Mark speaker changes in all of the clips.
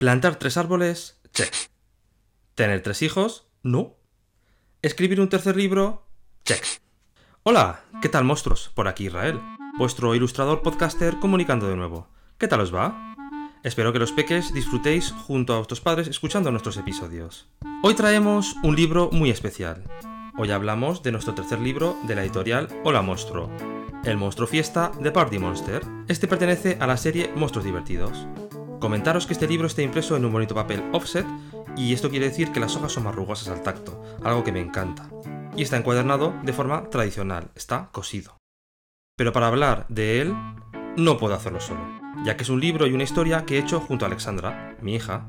Speaker 1: Plantar tres árboles, check. Tener tres hijos, no. Escribir un tercer libro, check. Hola, ¿qué tal monstruos? Por aquí Israel, vuestro ilustrador podcaster comunicando de nuevo. ¿Qué tal os va? Espero que los peques disfrutéis junto a vuestros padres escuchando nuestros episodios. Hoy traemos un libro muy especial. Hoy hablamos de nuestro tercer libro de la editorial Hola Monstruo, El Monstruo Fiesta de Party Monster. Este pertenece a la serie Monstruos Divertidos. Comentaros que este libro está impreso en un bonito papel offset y esto quiere decir que las hojas son más rugosas al tacto, algo que me encanta. Y está encuadernado de forma tradicional, está cosido. Pero para hablar de él, no puedo hacerlo solo, ya que es un libro y una historia que he hecho junto a Alexandra, mi hija.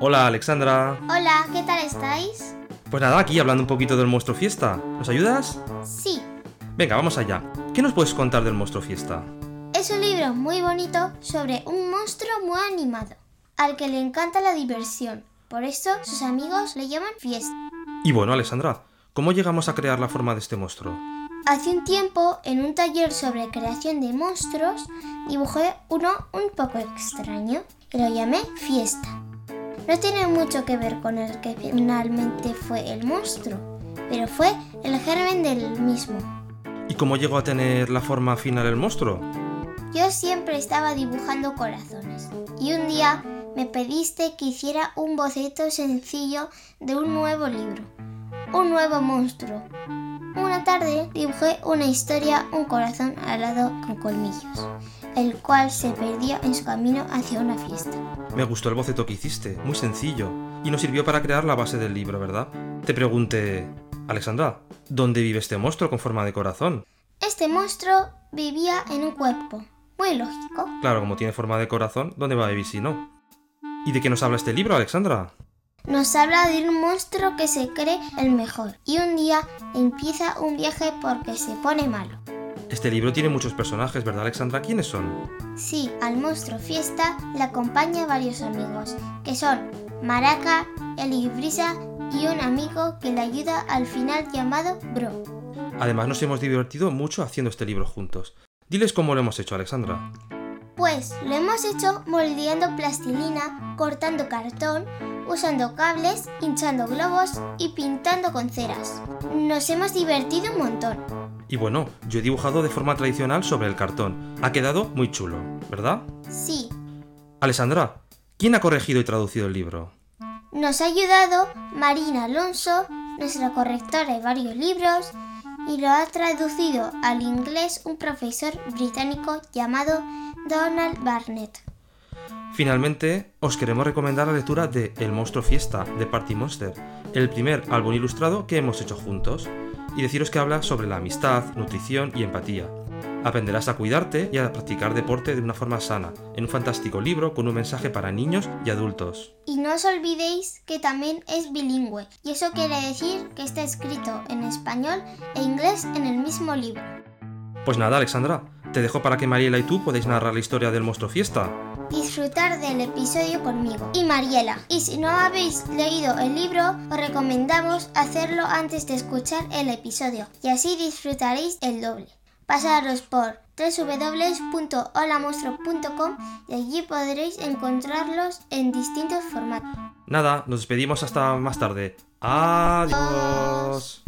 Speaker 1: Hola Alexandra.
Speaker 2: Hola, ¿qué tal estáis?
Speaker 1: Pues nada, aquí hablando un poquito del monstruo fiesta. ¿Nos ayudas?
Speaker 2: Sí,
Speaker 1: Venga, vamos allá. ¿Qué nos puedes contar del monstruo fiesta?
Speaker 2: Libro muy bonito sobre un monstruo muy animado, al que le encanta la diversión. Por eso sus amigos le llaman fiesta.
Speaker 1: Y bueno, Alexandra, ¿cómo llegamos a crear la forma de este monstruo?
Speaker 2: Hace un tiempo, en un taller sobre creación de monstruos, dibujé uno un poco extraño y lo llamé Fiesta. No tiene mucho que ver con el que finalmente fue el monstruo, pero fue el germen del mismo.
Speaker 1: ¿Y cómo llegó a tener la forma final el monstruo?
Speaker 2: Yo siempre estaba dibujando corazones y un día me pediste que hiciera un boceto sencillo de un nuevo libro, un nuevo monstruo. Una tarde dibujé una historia, un corazón alado con colmillos, el cual se perdía en su camino hacia una fiesta.
Speaker 1: Me gustó el boceto que hiciste, muy sencillo, y nos sirvió para crear la base del libro, ¿verdad? Te pregunté, Alexandra, ¿dónde vive este monstruo con forma de corazón?
Speaker 2: Este monstruo vivía en un cuerpo, muy lógico.
Speaker 1: Claro, como tiene forma de corazón, ¿dónde va a vivir si no? ¿Y de qué nos habla este libro, Alexandra?
Speaker 2: Nos habla de un monstruo que se cree el mejor y un día empieza un viaje porque se pone malo.
Speaker 1: Este libro tiene muchos personajes, ¿verdad, Alexandra? ¿Quiénes son?
Speaker 2: Sí, al monstruo fiesta le acompaña varios amigos, que son Maraca, Eli Brisa y un amigo que le ayuda al final llamado Bro.
Speaker 1: Además, nos hemos divertido mucho haciendo este libro juntos. Diles cómo lo hemos hecho, Alexandra.
Speaker 2: Pues lo hemos hecho moldeando plastilina, cortando cartón, usando cables, hinchando globos y pintando con ceras. Nos hemos divertido un montón.
Speaker 1: Y bueno, yo he dibujado de forma tradicional sobre el cartón. Ha quedado muy chulo, ¿verdad?
Speaker 2: Sí,
Speaker 1: Alexandra, ¿quién ha corregido y traducido el libro?
Speaker 2: Nos ha ayudado Marina Alonso, nuestra correctora de varios libros, y lo ha traducido al inglés un profesor británico llamado Donald Barnett.
Speaker 1: Finalmente, os queremos recomendar la lectura de El monstruo fiesta de Party Monster, el primer álbum ilustrado que hemos hecho juntos, y deciros que habla sobre la amistad, nutrición y empatía. Aprenderás a cuidarte y a practicar deporte de una forma sana, en un fantástico libro con un mensaje para niños y adultos.
Speaker 2: Y no os olvidéis que también es bilingüe, y eso quiere decir que está escrito en español e inglés en el mismo libro.
Speaker 1: Pues nada, Alexandra, te dejo para que Mariela y tú podáis narrar la historia del monstruo fiesta.
Speaker 2: Disfrutar del episodio conmigo y Mariela. Y si no habéis leído el libro, os recomendamos hacerlo antes de escuchar el episodio y así disfrutaréis el doble. Pasaros por www.holamonstruo.com y allí podréis encontrarlos en distintos formatos.
Speaker 1: Nada, nos despedimos hasta más tarde. Adiós.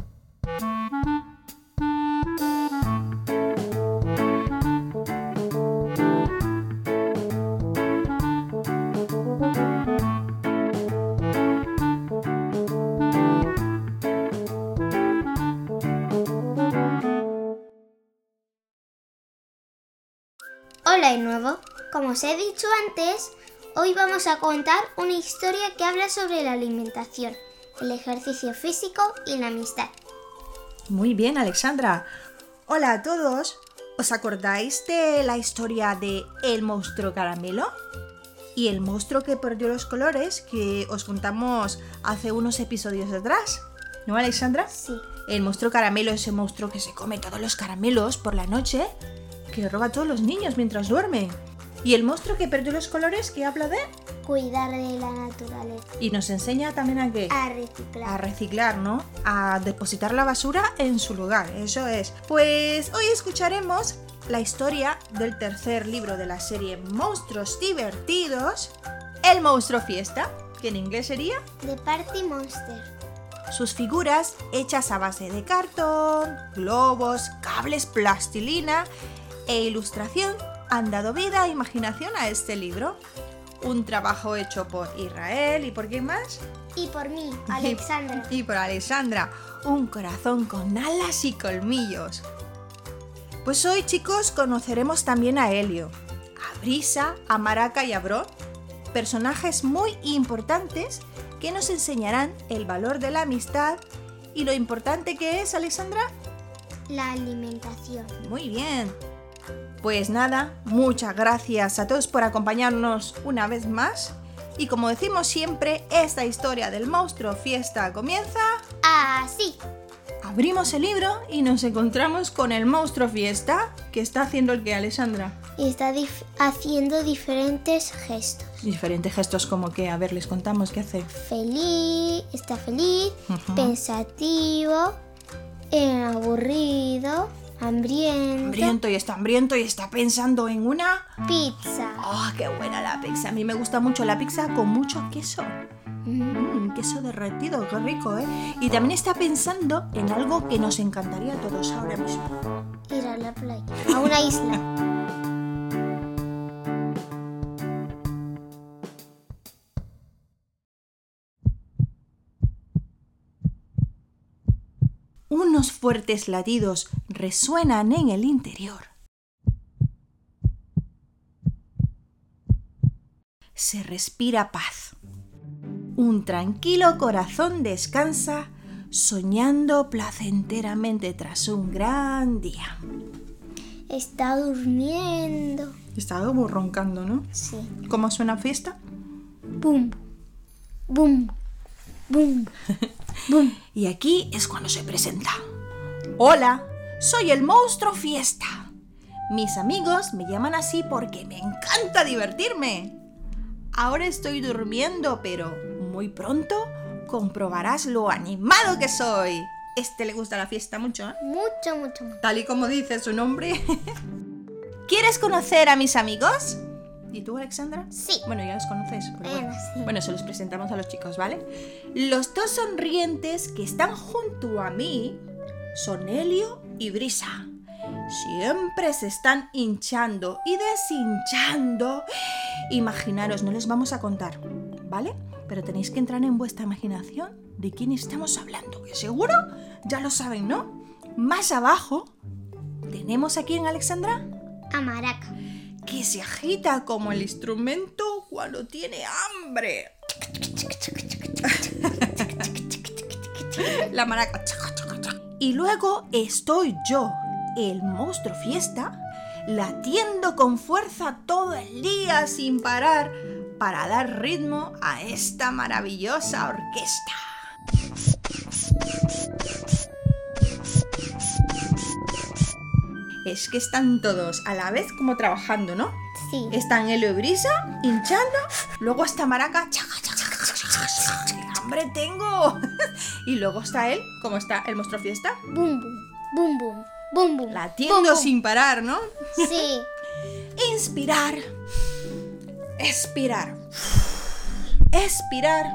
Speaker 2: Hola de nuevo. Como os he dicho antes, hoy vamos a contar una historia que habla sobre la alimentación, el ejercicio físico y la amistad.
Speaker 3: Muy bien, Alexandra. Hola a todos. ¿Os acordáis de la historia de El monstruo caramelo? y el monstruo que perdió los colores que os contamos hace unos episodios atrás. ¿No, Alexandra?
Speaker 2: Sí.
Speaker 3: El monstruo caramelo, ese monstruo que se come todos los caramelos por la noche, que roba a todos los niños mientras duermen. Y el monstruo que perdió los colores que habla de...
Speaker 2: Cuidar de la naturaleza.
Speaker 3: Y nos enseña también a qué?
Speaker 2: A reciclar.
Speaker 3: A reciclar, ¿no? A depositar la basura en su lugar, eso es. Pues hoy escucharemos la historia del tercer libro de la serie Monstruos Divertidos, El Monstruo Fiesta, que en inglés sería
Speaker 2: The Party Monster.
Speaker 3: sus figuras hechas a base de cartón, globos, cables, plastilina e ilustración han dado vida e imaginación a este libro. Un trabajo hecho por Israel y por quién más?
Speaker 2: Y por mí, Alexandra.
Speaker 3: Y por Alexandra. Un corazón con alas y colmillos. Pues hoy, chicos, conoceremos también a Helio, a Brisa, a Maraca y a Bro, personajes muy importantes que nos enseñarán el valor de la amistad y lo importante que es, Alexandra.
Speaker 2: La alimentación.
Speaker 3: Muy bien. Pues nada, muchas gracias a todos por acompañarnos una vez más. Y como decimos siempre, esta historia del monstruo fiesta comienza.
Speaker 2: Así.
Speaker 3: Abrimos el libro y nos encontramos con el monstruo fiesta que está haciendo el que Alessandra.
Speaker 2: Y está dif- haciendo diferentes gestos.
Speaker 3: Diferentes gestos como que, a ver, les contamos qué hace.
Speaker 2: Feliz, está feliz, pensativo, eh, aburrido, hambriento.
Speaker 3: Hambriento y está hambriento y está pensando en una...
Speaker 2: Pizza.
Speaker 3: ¡Oh, qué buena la pizza! A mí me gusta mucho la pizza con mucho queso.
Speaker 2: Mm,
Speaker 3: Mmm, queso derretido, qué rico, ¿eh? Y también está pensando en algo que nos encantaría a todos ahora mismo.
Speaker 2: ir a la playa. A una isla.
Speaker 3: Unos fuertes latidos resuenan en el interior. Se respira paz. Un tranquilo corazón descansa soñando placenteramente tras un gran día.
Speaker 2: Está durmiendo.
Speaker 3: Está como roncando, ¿no?
Speaker 2: Sí.
Speaker 3: ¿Cómo suena fiesta?
Speaker 2: Bum. Bum. Bum.
Speaker 3: Y aquí es cuando se presenta. Hola, soy el monstruo fiesta. Mis amigos me llaman así porque me encanta divertirme. Ahora estoy durmiendo, pero muy pronto comprobarás lo animado que soy. Este le gusta la fiesta mucho, ¿eh?
Speaker 2: Mucho, mucho, mucho.
Speaker 3: Tal y como dice su nombre. ¿Quieres conocer a mis amigos? ¿Y tú, Alexandra?
Speaker 2: Sí.
Speaker 3: Bueno, ya los conoces. pero bueno.
Speaker 2: Bueno, sí.
Speaker 3: Bueno, se los presentamos a los chicos, ¿vale? Los dos sonrientes que están junto a mí son Helio y Brisa. Siempre se están hinchando y deshinchando. Imaginaros, no les vamos a contar, ¿vale? Pero tenéis que entrar en vuestra imaginación de quién estamos hablando, que seguro ya lo saben, ¿no? Más abajo tenemos aquí en Alexandra
Speaker 2: A Maraca.
Speaker 3: Que se agita como el instrumento cuando tiene hambre. La maraca. Y luego estoy yo, el monstruo fiesta, latiendo con fuerza todo el día sin parar para dar ritmo a esta maravillosa orquesta. Es que están todos a la vez como trabajando, ¿no?
Speaker 2: Sí.
Speaker 3: Están Helio y Brisa hinchando, luego está Maraca. chaca, chaca, chaca, chaca, chaca, ¡Qué hambre tengo! y luego está él, como está el monstruo fiesta,
Speaker 2: Bum, bum. Bum, bum. Bum, bum.
Speaker 3: latiendo sin parar, ¿no?
Speaker 2: Sí.
Speaker 3: Inspirar, expirar, expirar,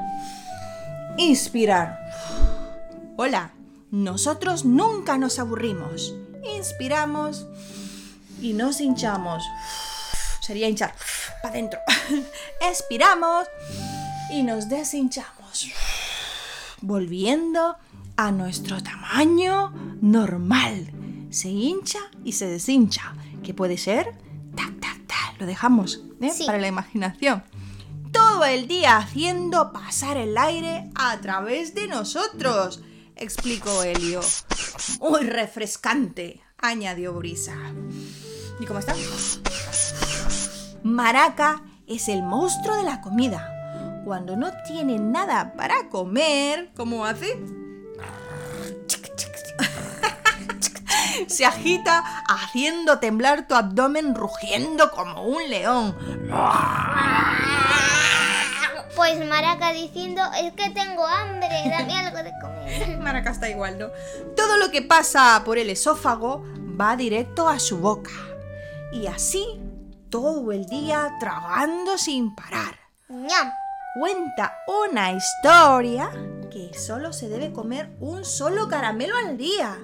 Speaker 3: inspirar. Hola, nosotros nunca nos aburrimos. Inspiramos y nos hinchamos. Sería hinchar para adentro. Expiramos y nos deshinchamos. Volviendo a nuestro tamaño normal. Se hincha y se deshincha. Que puede ser tac, tac, tac. Lo dejamos ¿eh?
Speaker 2: Sí.
Speaker 3: para la imaginación. Todo el día haciendo pasar el aire a través de nosotros, explicó Helio. Muy refrescante, añadió Brisa. ¿Y cómo está? Maraca es el monstruo de la comida. Cuando no tiene nada para comer, ¿cómo hace? Se agita haciendo temblar tu abdomen rugiendo como un león.
Speaker 2: Pues Maraca diciendo, es que tengo hambre, dame algo de comer.
Speaker 3: Maraca está igual, ¿no? Todo lo que pasa por el esófago va directo a su boca. Y así todo el día tragando sin parar.
Speaker 2: Ñam.
Speaker 3: Cuenta una historia que solo se debe comer un solo caramelo al día.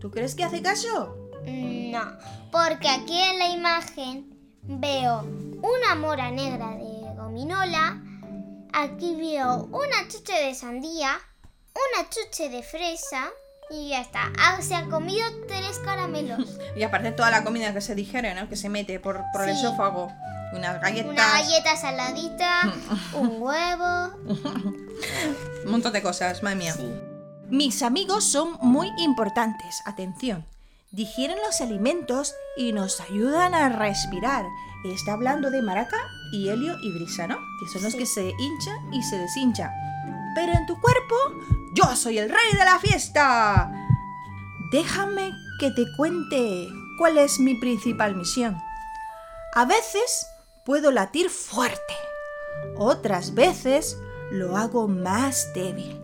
Speaker 3: ¿Tú crees que hace caso?
Speaker 2: No, porque aquí en la imagen veo una mora negra de gominola, aquí veo una chuche de sandía, una chuche de fresa y ya está. Ah, se ha comido tres caramelos.
Speaker 3: Y aparte toda la comida que se digiere, ¿no? Que se mete por, por el
Speaker 2: Sí.
Speaker 3: esófago. Unas galletas.
Speaker 2: Una galleta saladita, un huevo.
Speaker 3: Un montón de cosas, madre mía.
Speaker 2: Sí.
Speaker 3: Mis amigos son muy importantes. Atención. Digieren los alimentos y nos ayudan a respirar. Está hablando de Maraca y Helio y Brisa, ¿no? Que son los
Speaker 2: Sí.
Speaker 3: que se hinchan y se deshinchan. Pero en tu cuerpo, yo soy el rey de la fiesta. Déjame que te cuente cuál es mi principal misión. A veces puedo latir fuerte, otras veces lo hago más débil,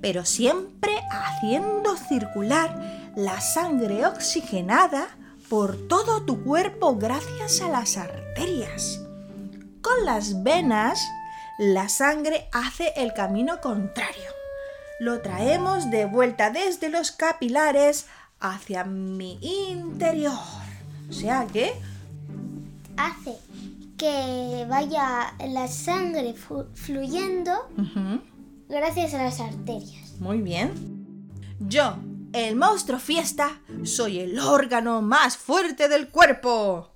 Speaker 3: pero siempre haciendo circular la sangre oxigenada por todo tu cuerpo gracias a las arterias. Con las venas, la sangre hace el camino contrario. Lo traemos de vuelta desde los capilares hacia mi interior. O sea que
Speaker 2: Hace que vaya la sangre fluyendo gracias a las arterias.
Speaker 3: Muy bien. Yo, el monstruo fiesta, soy el órgano más fuerte del cuerpo.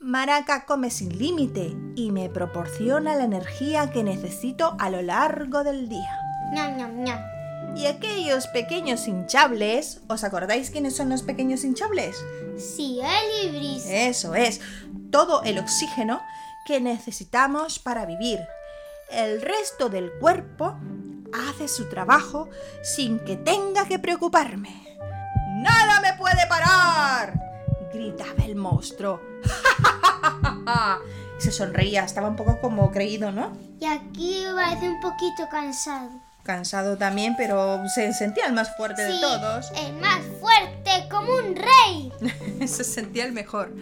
Speaker 3: Maraca come sin límite y me proporciona la energía que necesito a lo largo del día.
Speaker 2: Ñam, ñam, ñam.
Speaker 3: Y aquellos pequeños hinchables, ¿os acordáis quiénes son los pequeños hinchables?
Speaker 2: Sí, él y Brisa.
Speaker 3: Eso es, todo el oxígeno que necesitamos para vivir. El resto del cuerpo hace su trabajo sin que tenga que preocuparme. ¡Nada me puede parar! gritaba el monstruo. Se sonreía, estaba un poco como creído, ¿no?
Speaker 2: Y aquí parece un poquito cansado.
Speaker 3: Cansado también, pero se sentía el más fuerte de todos.
Speaker 2: El más fuerte, como un rey.
Speaker 3: se sentía el mejor.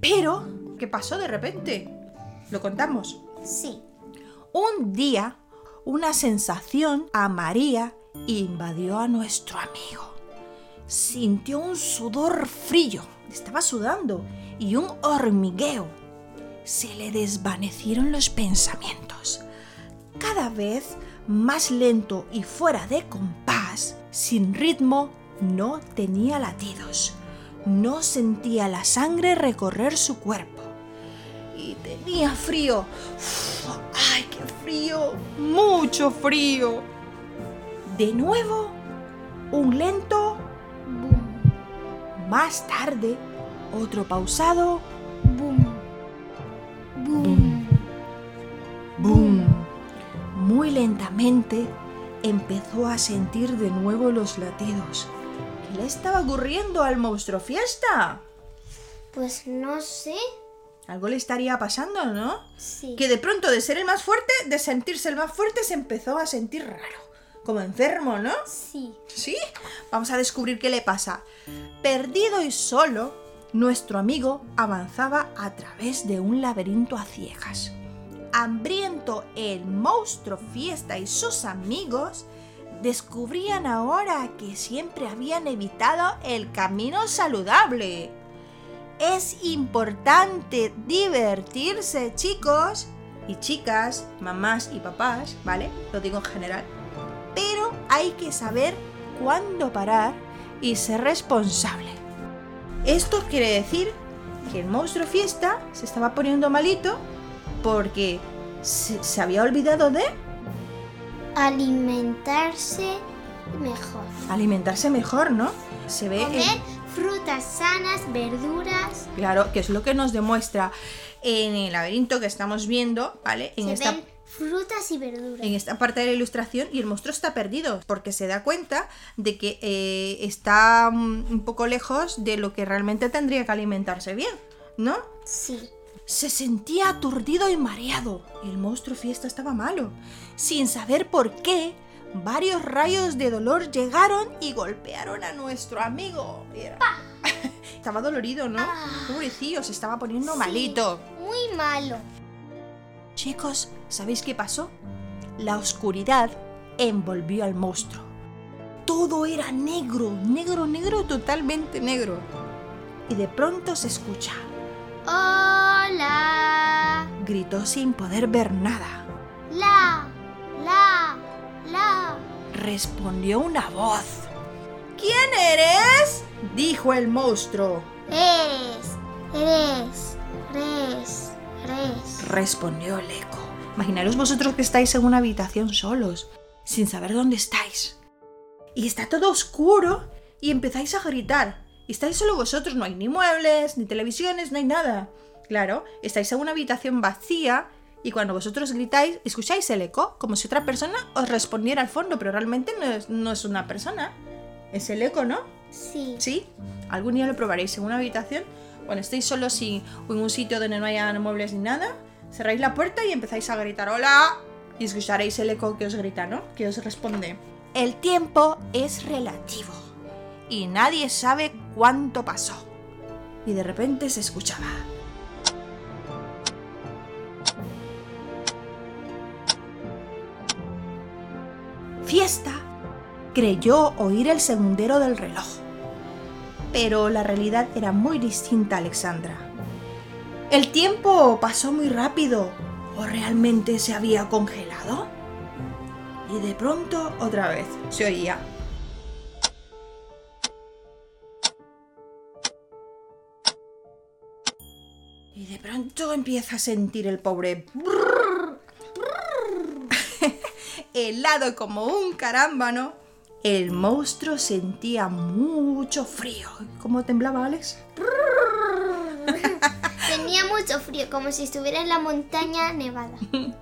Speaker 3: Pero, ¿qué pasó de repente? Lo contamos.
Speaker 2: Sí.
Speaker 3: Un día, una sensación a María invadió a nuestro amigo. Sintió un sudor frío, estaba sudando, y un hormigueo. Se le desvanecieron los pensamientos. Cada vez más lento y fuera de compás, sin ritmo, no tenía latidos. No sentía la sangre recorrer su cuerpo y tenía frío. Uf, ¡Ay, qué frío! ¡Mucho frío! De nuevo, un lento,
Speaker 2: Boom,
Speaker 3: más tarde, otro pausado,
Speaker 2: boom, boom.
Speaker 3: ¡boom! Muy lentamente empezó a sentir de nuevo los latidos. ¿Qué le estaba ocurriendo al monstruo fiesta?
Speaker 2: Pues no sé.
Speaker 3: Algo le estaría pasando, ¿no?
Speaker 2: Sí.
Speaker 3: que de pronto de ser el más fuerte, de sentirse el más fuerte, se empezó a sentir raro, como enfermo, ¿no?
Speaker 2: Sí.
Speaker 3: ¿Sí? Vamos a descubrir qué le pasa. Perdido y solo, nuestro amigo avanzaba a través de un laberinto a ciegas. Hambriento, el monstruo fiesta y sus amigos descubrían ahora que siempre habían evitado el camino saludable. Es importante divertirse, chicos y chicas, mamás y papás, ¿vale? Lo digo en general. Pero hay que saber cuándo parar y ser responsable. Esto quiere decir que el monstruo fiesta se estaba poniendo malito porque se, se había olvidado de
Speaker 2: Alimentarse mejor.
Speaker 3: alimentarse mejor, ¿no? Se ve en-
Speaker 2: Comer frutas sanas, verduras.
Speaker 3: Claro, que es lo que nos demuestra en el laberinto que estamos viendo, ¿vale? En
Speaker 2: se
Speaker 3: esta,
Speaker 2: ven frutas y verduras.
Speaker 3: en esta parte de la ilustración y el monstruo está perdido porque se da cuenta de que eh, está mm, un poco lejos de lo que realmente tendría que alimentarse bien, ¿no?
Speaker 2: Sí.
Speaker 3: Se sentía aturdido y mareado. El monstruo fiesta estaba malo. Sin saber por qué, varios rayos de dolor llegaron y golpearon a nuestro amigo. Era- estaba dolorido, ¿no?
Speaker 2: Ah.
Speaker 3: Pobrecillo, se estaba poniendo
Speaker 2: Sí.
Speaker 3: malito.
Speaker 2: Muy malo.
Speaker 3: Chicos, ¿sabéis qué pasó? La oscuridad envolvió al monstruo. Todo era negro, negro, negro, totalmente negro. Y de pronto se escucha.
Speaker 2: Hola.
Speaker 3: Gritó sin poder ver nada.
Speaker 2: La. La. La.
Speaker 3: Respondió una voz. ¿Quién eres? dijo el monstruo.
Speaker 2: Eres. Eres. Eres. Eres.
Speaker 3: Respondió el eco. Imaginaros vosotros que estáis en una habitación solos, sin saber dónde estáis. Y está todo oscuro y empezáis a gritar. Y estáis solo vosotros, no hay ni muebles, ni televisiones, no hay nada. Claro, estáis en una habitación vacía y cuando vosotros gritáis, escucháis el eco, como si otra persona os respondiera al fondo, pero realmente no es, no es una persona. Es el eco, ¿no?
Speaker 2: Sí.
Speaker 3: ¿Sí? Algún día lo probaréis en una habitación, cuando estéis solos y, o en un sitio donde no haya muebles ni nada, cerráis la puerta y empezáis a gritar ¡Hola! Y escucharéis el eco que os grita, ¿no? Que os responde. El tiempo es relativo y nadie sabe cuánto pasó. Y de repente se escuchaba. Creyó oír el segundero del reloj. Pero la realidad era muy distinta, Alexandra. ¿El tiempo pasó muy rápido o realmente se había congelado? Y de pronto otra vez se oía. Y de pronto empieza a sentir el pobre helado como un carámbano, el monstruo sentía mucho frío. ¿Cómo temblaba Alex?
Speaker 2: Tenía mucho frío, como si estuviera en la montaña nevada.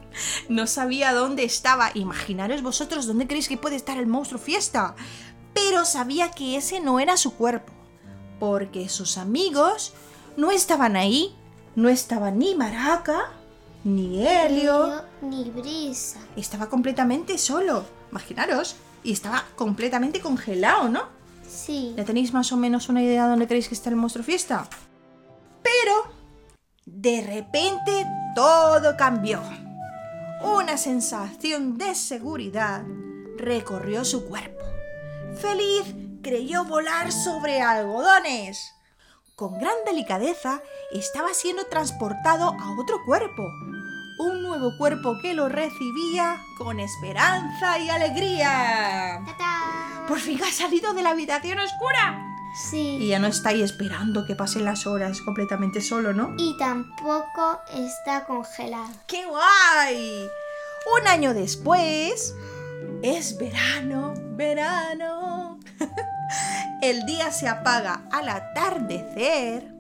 Speaker 3: No sabía dónde estaba. Imaginaros vosotros dónde creéis que puede estar el monstruo fiesta. Pero sabía que ese no era su cuerpo. Porque sus amigos no estaban ahí. No estaba ni Maraca, ni Helio.
Speaker 2: Ni brisa.
Speaker 3: Estaba completamente solo. Imaginaros. Y estaba completamente congelado, ¿no?
Speaker 2: Sí.
Speaker 3: ¿Ya tenéis más o menos una idea de dónde creéis que está el monstruo fiesta? Pero, de repente, todo cambió. Una sensación de seguridad recorrió su cuerpo. Feliz creyó volar sobre algodones. Con gran delicadeza estaba siendo transportado a otro cuerpo. Un nuevo cuerpo que lo recibía con esperanza y alegría.
Speaker 2: ¡Tatán!
Speaker 3: Por fin ha salido de la habitación oscura.
Speaker 2: Sí.
Speaker 3: Y ya no estáis esperando que pasen las horas completamente solo, ¿no?
Speaker 2: Y tampoco está congelado.
Speaker 3: ¡Qué guay! Un año después, es verano, verano. El día se apaga al atardecer.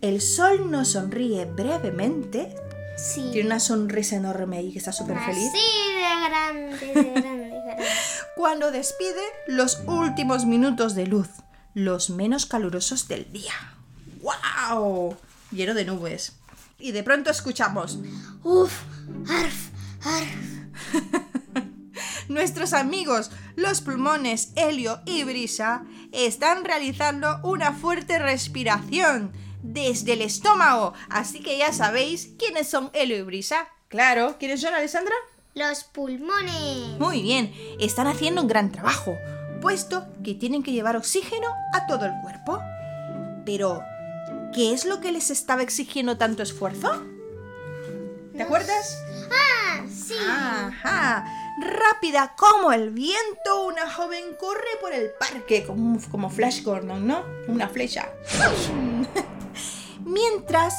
Speaker 3: El sol nos sonríe brevemente.
Speaker 2: Sí.
Speaker 3: Tiene una sonrisa enorme y que está súper feliz.
Speaker 2: Así de grande, de grande, de grande.
Speaker 3: Cuando despide los últimos minutos de luz, los menos calurosos del día. ¡Wow! Lleno de nubes. Y de pronto escuchamos,
Speaker 2: Uf, arf, arf.
Speaker 3: nuestros amigos, los pulmones Helio y Brisa, están realizando una fuerte respiración desde el estómago. Así que ya sabéis quiénes son Helio y Brisa. Claro, ¿quiénes son, Alessandra?
Speaker 2: Los pulmones.
Speaker 3: Muy bien, están haciendo un gran trabajo, puesto que tienen que llevar oxígeno a todo el cuerpo. Pero, ¿qué es lo que les estaba exigiendo tanto esfuerzo? ¿Te acuerdas?
Speaker 2: Ah, sí.
Speaker 3: Ajá. Rápida como el viento, una joven corre por el parque como, como Flash Gordon, ¿no? Una flecha. Mientras,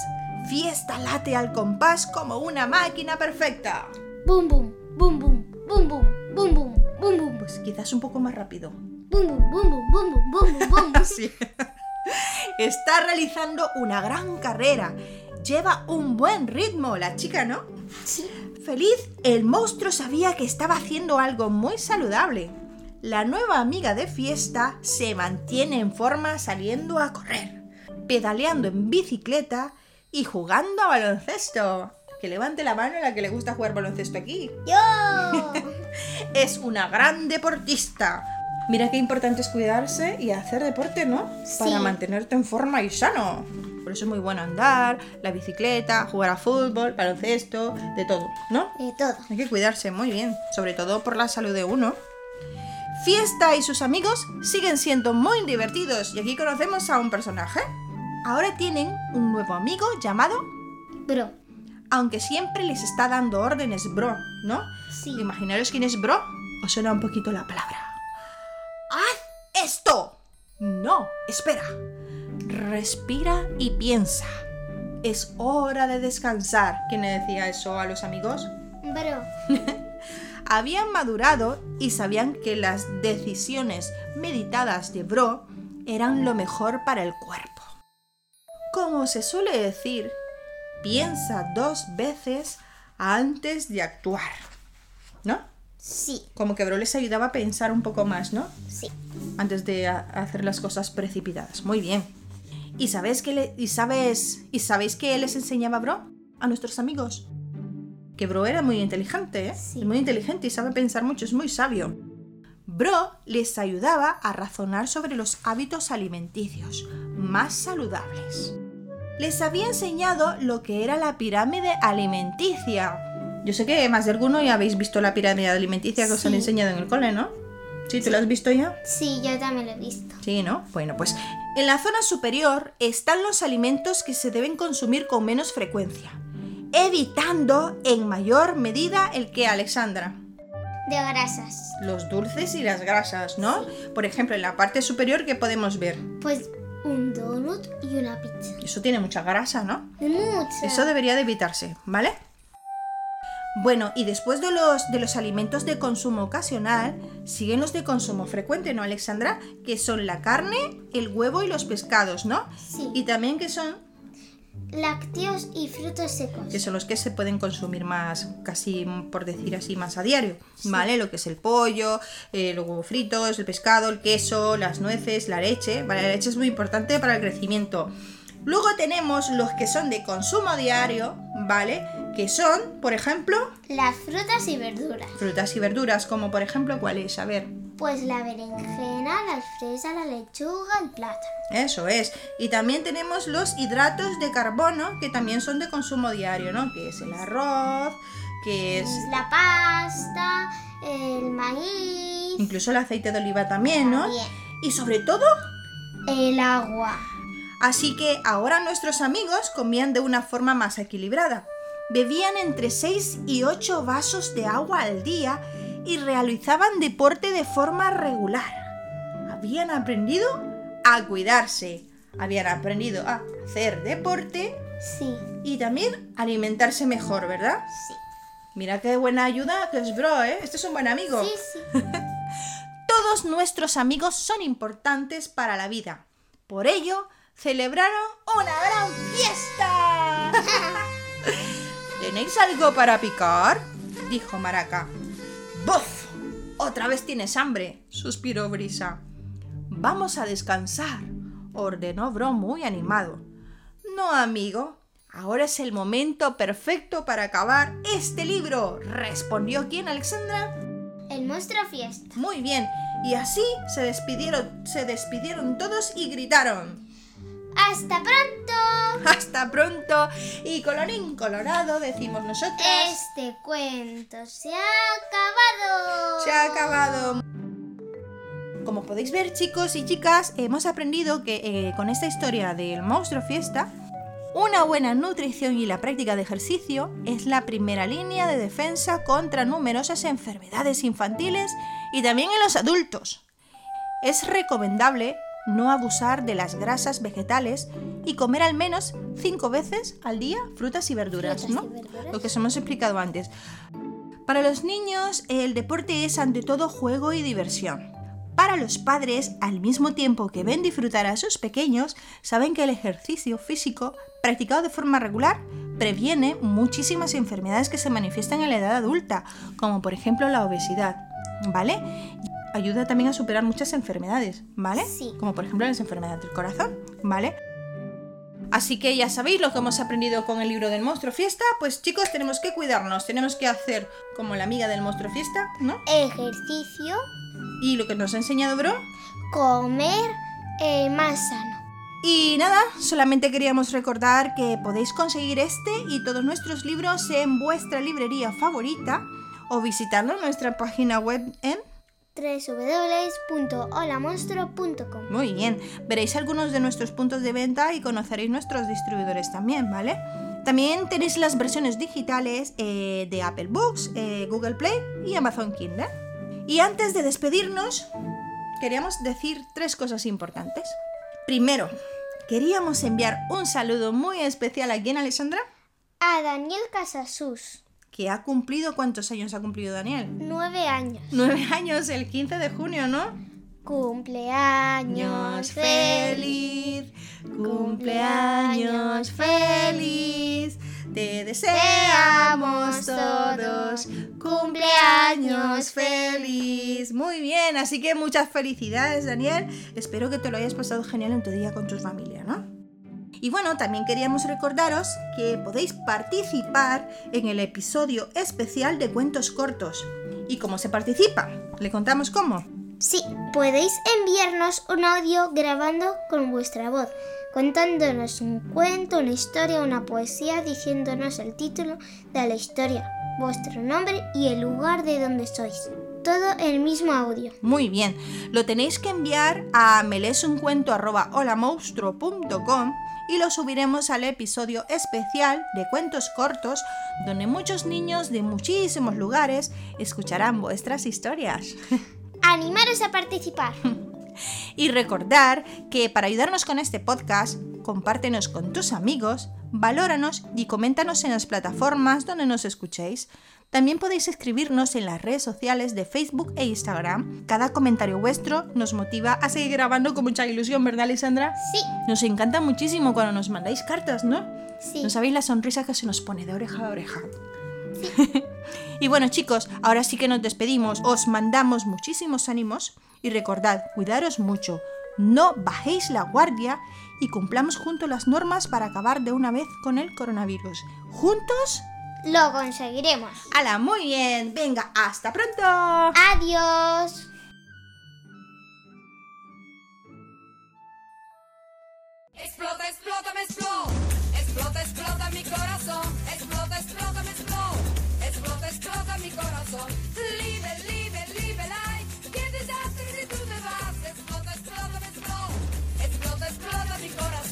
Speaker 3: Fiesta late al compás como una máquina perfecta.
Speaker 2: Bum, bum, bum, bum, bum, bum, bum, bum, bum, bum.
Speaker 3: Pues quizás un poco más rápido.
Speaker 2: Bum, bum, bum, bum, bum, bum, bum.
Speaker 3: Sí. Está realizando una gran carrera. Lleva un buen ritmo la chica, ¿no?
Speaker 2: Sí.
Speaker 3: Feliz, el monstruo sabía que estaba haciendo algo muy saludable. La nueva amiga de fiesta se mantiene en forma saliendo a correr, pedaleando en bicicleta y jugando a baloncesto. Que levante la mano la que le gusta jugar baloncesto aquí.
Speaker 2: ¡Yo!
Speaker 3: Es una gran deportista. Mira qué importante es cuidarse y hacer deporte, ¿no?
Speaker 2: Sí.
Speaker 3: Para mantenerte en forma y sano. Por eso es muy bueno andar, la bicicleta, jugar a fútbol, baloncesto, de todo, ¿no?
Speaker 2: De todo.
Speaker 3: Hay que cuidarse muy bien, sobre todo por la salud de uno. Fiesta y sus amigos siguen siendo muy divertidos y aquí conocemos a un personaje. Ahora tienen un nuevo amigo llamado,
Speaker 2: Bro.
Speaker 3: aunque siempre les está dando órdenes Bro, ¿no?
Speaker 2: Sí.
Speaker 3: Imaginaros quién es Bro. Os suena un poquito la palabra. ¡Haz esto! No, espera. Respira y piensa. Es hora de descansar. ¿Quién le decía eso a los amigos?
Speaker 2: Bro.
Speaker 3: habían madurado y sabían que las decisiones meditadas de Bro eran lo mejor para el cuerpo. Como se suele decir, piensa dos veces antes de actuar. ¿No?
Speaker 2: Sí.
Speaker 3: Como que Bro les ayudaba a pensar un poco más, ¿no?
Speaker 2: Sí.
Speaker 3: Antes de hacer las cosas precipitadas. Muy bien. ¿Y sabes que le- y sabes y sabéis que les enseñaba Bro a nuestros amigos? Que Bro era muy inteligente, ¿eh?
Speaker 2: Sí.
Speaker 3: Muy inteligente y sabe pensar mucho, es muy sabio. Bro les ayudaba a razonar sobre los hábitos alimenticios más saludables. Les había enseñado lo que era la pirámide alimenticia. Yo sé que más de alguno ya habéis visto la pirámide alimenticia que os han
Speaker 2: Sí.
Speaker 3: enseñado en el cole, ¿no? ¿Sí? ¿Tú lo has visto ya?
Speaker 2: Sí, yo también lo he visto.
Speaker 3: Sí, ¿no? Bueno, pues en la zona superior están los alimentos que se deben consumir con menos frecuencia, evitando en mayor medida el que, Alexandra,
Speaker 2: De grasas.
Speaker 3: los dulces y las grasas, ¿no? Por ejemplo, en la parte superior, ¿qué podemos ver?
Speaker 2: Pues un donut y una pizza.
Speaker 3: Eso tiene mucha grasa, ¿no?
Speaker 2: Mucha.
Speaker 3: Eso debería de evitarse, ¿vale? Bueno, y después de los, de los alimentos de consumo ocasional, siguen los de consumo frecuente, ¿no, Alexandra? Que son la carne, el huevo y los pescados, ¿no?
Speaker 2: Sí.
Speaker 3: Y también que son,
Speaker 2: Lácteos y frutos secos.
Speaker 3: que son los que se pueden consumir más, casi por decir así, más a diario, ¿vale? Lo que es el pollo, eh, los huevos fritos, el pescado, el queso, las nueces, la leche, ¿vale? La leche es muy importante para el crecimiento. Luego tenemos los que son de consumo diario, ¿vale? Que son, por ejemplo,
Speaker 2: Las frutas y verduras.
Speaker 3: frutas y verduras, como por ejemplo, ¿cuáles? A ver,
Speaker 2: Pues la berenjena, la fresa, la lechuga, el plátano.
Speaker 3: eso es. Y también tenemos los hidratos de carbono, que también son de consumo diario, ¿no? Que es el arroz, que es
Speaker 2: La pasta, el maíz,
Speaker 3: incluso el aceite de oliva también, ¿no?
Speaker 2: También.
Speaker 3: Y sobre todo,
Speaker 2: el agua.
Speaker 3: así que ahora nuestros amigos comían de una forma más equilibrada. Bebían entre 6 y 8 vasos de agua al día y realizaban deporte de forma regular. Habían aprendido a cuidarse, habían aprendido a hacer deporte
Speaker 2: Sí,
Speaker 3: y también alimentarse mejor, ¿verdad?
Speaker 2: sí.
Speaker 3: Mira qué buena ayuda que es bro, ¿eh? Este es un buen amigo.
Speaker 2: Sí, sí.
Speaker 3: Todos nuestros amigos son importantes para la vida. Por ello, celebraron una gran fiesta. ¿Tenéis algo para picar? dijo Maraca. ¡Buf! Otra vez tienes hambre, suspiró Brisa. Vamos a descansar, ordenó Bro muy animado. No, amigo. Ahora es el momento perfecto para acabar este libro, respondió quién, Alexandra.
Speaker 2: El monstruo fiesta.
Speaker 3: Muy bien. Y así se despidieron, se despidieron todos y gritaron.
Speaker 2: ¡Hasta pronto!
Speaker 3: Hasta pronto. Y colorín colorado, decimos nosotras.
Speaker 2: Este cuento se ha acabado.
Speaker 3: Se ha acabado. Como podéis ver, chicos y chicas, hemos aprendido que eh, con esta historia del monstruo fiesta, una buena nutrición y la práctica de ejercicio es la primera línea de defensa contra numerosas enfermedades infantiles y también en los adultos. Es recomendable no abusar de las grasas vegetales y comer al menos 5 veces al día frutas y verduras, ¿no?
Speaker 2: y verduras.
Speaker 3: Lo que os hemos explicado antes. Para los niños, el deporte es ante todo juego y diversión. Para los padres, al mismo tiempo que ven disfrutar a sus pequeños, saben que el ejercicio físico practicado de forma regular previene muchísimas enfermedades que se manifiestan en la edad adulta, como por ejemplo la obesidad, ¿vale? Ayuda también a superar muchas enfermedades, ¿vale?
Speaker 2: Sí.
Speaker 3: Como por ejemplo las enfermedades del corazón, ¿vale? Así que ya sabéis lo que hemos aprendido con el libro del monstruo fiesta, pues chicos tenemos que cuidarnos, tenemos que hacer como la amiga del monstruo fiesta, ¿no?
Speaker 2: Ejercicio,
Speaker 3: Y lo que nos ha enseñado Bro.
Speaker 2: comer eh, más sano.
Speaker 3: Y nada, solamente queríamos recordar que podéis conseguir este y todos nuestros libros en vuestra librería favorita o visitarlo en nuestra página web en...
Speaker 2: www.holamonstruo.com
Speaker 3: Muy bien, veréis algunos de nuestros puntos de venta y conoceréis nuestros distribuidores también, ¿vale? También tenéis las versiones digitales eh, de Apple Books, eh, Google Play y Amazon Kindle. Y antes de despedirnos, queríamos decir tres cosas importantes. Primero, queríamos enviar un saludo muy especial a quién, Alessandra,
Speaker 2: A Daniel Casasus,
Speaker 3: que ha cumplido, ¿cuántos años ha cumplido Daniel?
Speaker 2: nueve años.
Speaker 3: Nueve años, el 15 de junio, ¿no?
Speaker 2: Cumpleaños
Speaker 3: Años
Speaker 2: feliz.
Speaker 3: feliz, cumpleaños feliz, te deseamos todos, cumpleaños feliz. Muy bien, así que muchas felicidades Daniel, espero que te lo hayas pasado genial en tu día con tu familia, ¿no? Y bueno, también queríamos recordaros que podéis participar en el episodio especial de cuentos cortos. ¿Y cómo se participa? ¿Le contamos cómo?
Speaker 2: Sí, podéis enviarnos un audio grabando con vuestra voz, contándonos un cuento, una historia, una poesía, diciéndonos el título de la historia, vuestro nombre y el lugar de donde sois. Todo el mismo audio.
Speaker 3: Muy bien, lo tenéis que enviar a melesuncuento.holamonstruo.com y lo subiremos al episodio especial de cuentos cortos donde muchos niños de muchísimos lugares escucharán vuestras historias.
Speaker 2: Animaros a participar.
Speaker 3: Y recordar que para ayudarnos con este podcast, compártenos con tus amigos, valóranos y coméntanos en las plataformas donde nos escuchéis. También podéis escribirnos en las redes sociales de Facebook e Instagram. Cada comentario vuestro nos motiva a seguir grabando con mucha ilusión, ¿verdad, Alessandra?
Speaker 2: Sí,
Speaker 3: Nos encanta muchísimo cuando nos mandáis cartas, ¿no?
Speaker 2: sí.
Speaker 3: No sabéis la sonrisa que se nos pone de oreja a oreja. y bueno chicos, ahora sí que nos despedimos. Os mandamos muchísimos ánimos y recordad, cuidaros mucho, no bajéis la guardia y cumplamos juntos las normas para acabar de una vez con el coronavirus. ¿Juntos?
Speaker 2: Lo conseguiremos.
Speaker 3: ¡Hala! Muy bien. Venga, hasta pronto.
Speaker 2: Adiós.
Speaker 4: Explota, explota, me explota. Explota, explota mi corazón. Explota, explota, me explota. Explota, explota mi corazón. Liebe, liebe, liebe, life. ¿Qué desastre si tú te vas? Explota, explota, me explota. Explota, explota mi corazón.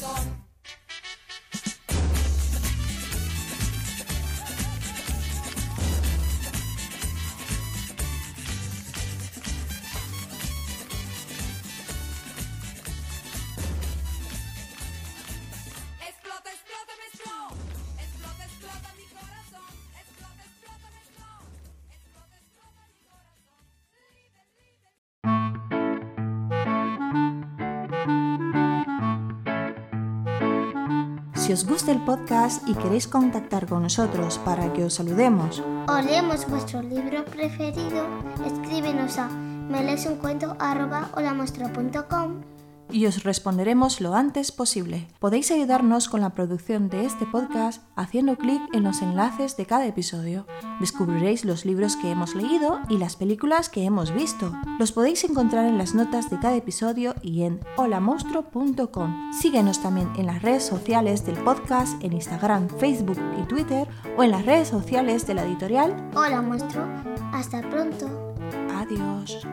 Speaker 3: Si os gusta el podcast y queréis contactar con nosotros para que os saludemos.
Speaker 2: O leemos vuestro libro preferido, escríbenos a melesuncuento.com
Speaker 3: y os responderemos lo antes posible. Podéis ayudarnos con la producción de este podcast haciendo clic en los enlaces de cada episodio. Descubriréis los libros que hemos leído y las películas que hemos visto. Los podéis encontrar en las notas de cada episodio y en holamonstruo.com. Síguenos también en las redes sociales del podcast en Instagram, Facebook y Twitter o en las redes sociales de la editorial.
Speaker 2: Hola, monstruo. Hasta pronto.
Speaker 3: Adiós.